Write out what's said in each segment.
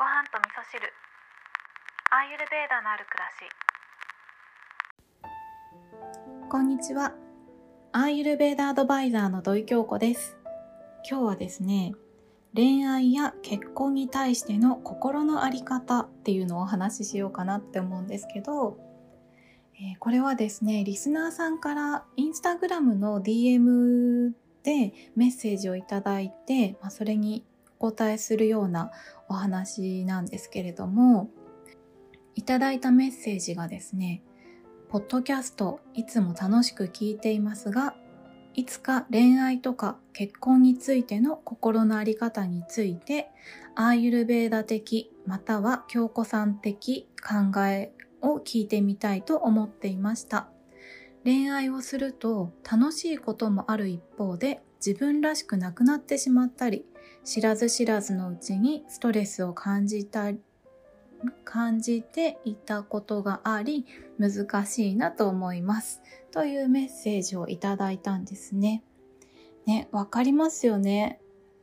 ご飯と味噌汁アーユルベーダのある暮らしこんにちは。アーユルベーダアドバイザーの土井京子です。今日はですね、恋愛や結婚に対しての心のあり方っていうのをお話ししようかなって思うんですけど、えーこれはですね、リスナーさんからインスタグラムの DM でメッセージをいただいて、まあ、それにお答えするようなお話なんですけれども、いただいたメッセージがですね、ポッドキャストいつも楽しく聞いていますが、いつか恋愛とか結婚についての心のあり方について、アーユルベーダ的または京子さん的考えを聞いてみたいと思っていました。恋愛をすると楽しいこともある一方で自分らしくなくなってしまったり、知らず知らずのうちにストレスを感じた感じていたことがあり難しいなと思いますというメッセージをいただいたんですね。ね、わかりますよね。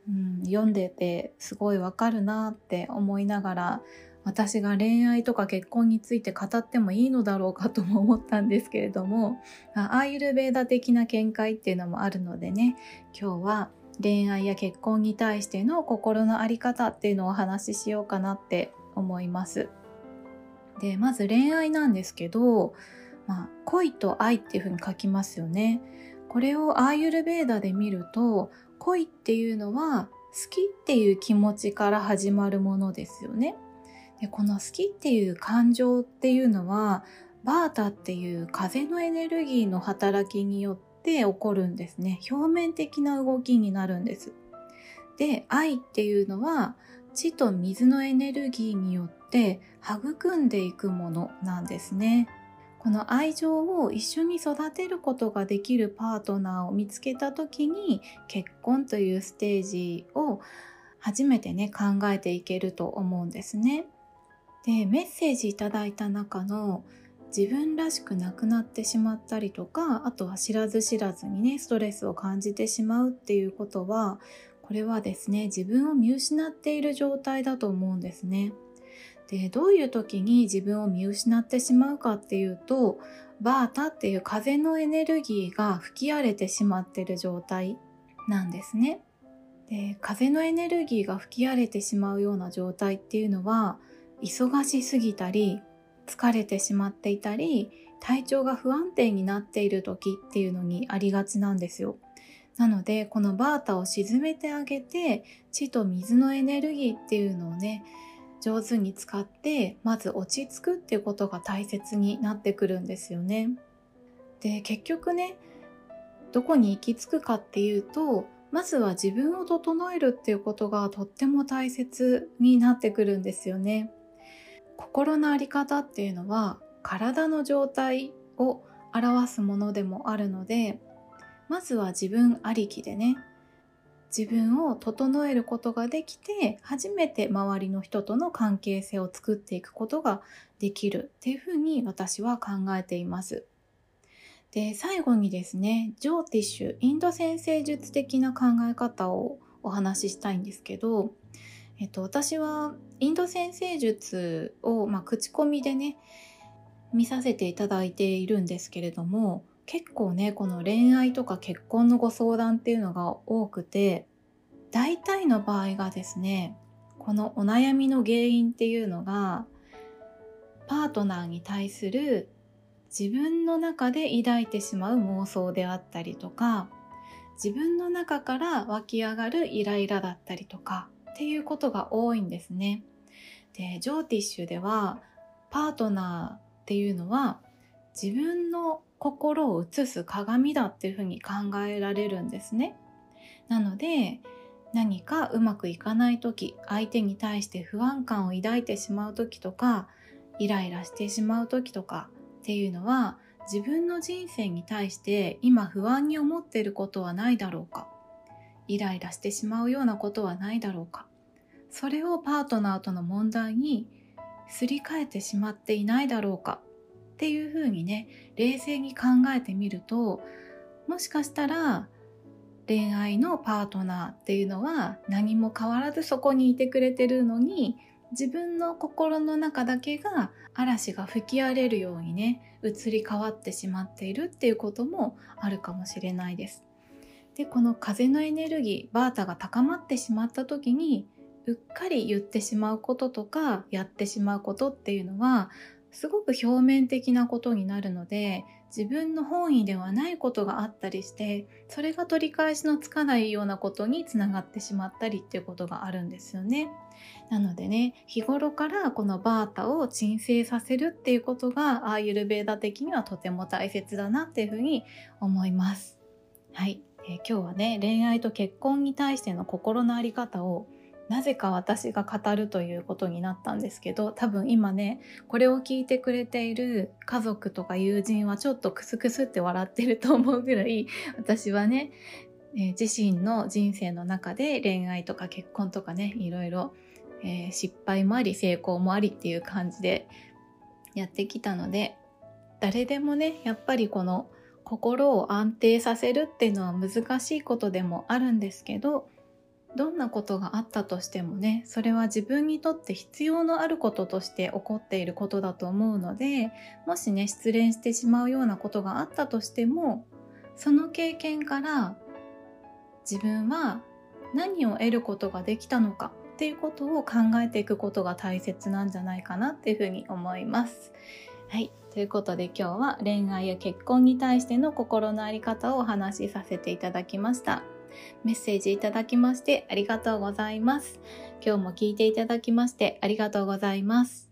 うん、読んでてすごいわかるなって思いながら私が恋愛とか結婚について語ってもいいのだろうかとも思ったんですけれどもアーユルベーダ的な見解っていうのもあるのでね今日は恋愛や結婚に対しての心の在り方っていうのをお話ししようかなって思います。でまず恋愛なんですけど、まあ、恋と愛っていう風に書きますよね。これをアーユルベーダで見ると恋っていうのは好きっていう気持ちから始まるものですよね。でこの好きっていう感情っていうのはバータっていう風のエネルギーの働きによって起こるんですね。表面的な動きになるんです。で愛っていうのは地と水のエネルギーによって育んでいくものなんですね。この愛情を一緒に育てることができるパートナーを見つけた時に結婚というステージを初めてね考えていけると思うんですね。でメッセージいただいた中の自分らしくなくなってしまったりとかあとは知らず知らずにねストレスを感じてしまうっていうことはこれはですね自分を見失っている状態だと思うんですね。でどういう時に自分を見失ってしまうかっていうとバータっていう風のエネルギーが吹き荒れてしまってる状態なんですね。で風のエネルギーが吹き荒れてしまうような状態っていうのは忙しすぎたり疲れてしまっていたり体調が不安定になっている時っていうのにありがちなんですよ。なのでこのバータを沈めてあげて地と水のエネルギーっていうのをね上手に使ってまず落ち着くっていうことが大切になってくるんですよね。で結局ねどこに行き着くかっていうとまずは自分を整えるっていうことがとっても大切になってくるんですよね。心の在り方っていうのは体の状態を表すものでもあるのでまずは自分ありきでね自分を整えることができて初めて周りの人との関係性を作っていくことができるっていうふうに私は考えています。で最後にですねジョーティッシュインド先生術的な考え方をお話ししたいんですけど、えっと、私はインド先生術を、まあ、口コミでね見させていただいているんですけれども結構ねこの恋愛とか結婚のご相談っていうのが多くて大体の場合がですねこのお悩みの原因っていうのがパートナーに対する自分の中で抱いてしまう妄想であったりとか自分の中から湧き上がるイライラだったりとかっていうことが多いんですね。でジョーティッシュではパートナーっていうのは自分の心を映す鏡だっていうふうに考えられるんですね。なので何かうまくいかない時相手に対して不安感を抱いてしまう時とかイライラしてしまう時とかっていうのは自分の人生に対して今不安に思っていることはないだろうかイライラしてしまうようなことはないだろうかそれをパートナーとの問題にすり替えてしまっていないだろうかっていうふうにね冷静に考えてみるともしかしたら恋愛のパートナーっていうのは何も変わらずそこにいてくれてるのに自分の心の中だけが嵐が吹き荒れるようにね移り変わってしまっているっていうこともあるかもしれないです。でこの風のエネルギーバータが高まってしまった時にうっかり言ってしまうこととかやってしまうことっていうのはすごく表面的なことになるので自分の本意ではないことがあったりしてそれが取り返しのつかないようなことにつながってしまったりっていうことがあるんですよね。なのでね日頃からこのバータを鎮静させるっていうことがアーユルベーダ的にはとても大切だなっていうふうに思います。はい、えー、今日はね恋愛と結婚に対しての心の在り方をなぜか私が語るということになったんですけど多分今ねこれを聞いてくれている家族とか友人はちょっとクスクスって笑ってると思うぐらい私はね、えー、自身の人生の中で恋愛とか結婚とかねいろいろ、えー、失敗もあり成功もありっていう感じでやってきたので誰でもねやっぱりこの心を安定させるっていうのは難しいことでもあるんですけどどんなことがあったとしてもねそれは自分にとって必要のあることとして起こっていることだと思うのでもしね失恋してしまうようなことがあったとしてもその経験から自分は何を得ることができたのかっていうことを考えていくことが大切なんじゃないかなっていうふうに思います。はい。ということで今日は恋愛や結婚に対しての心の在り方をお話しさせていただきました。メッセージいただきましてありがとうございます。今日も聞いていただきましてありがとうございます。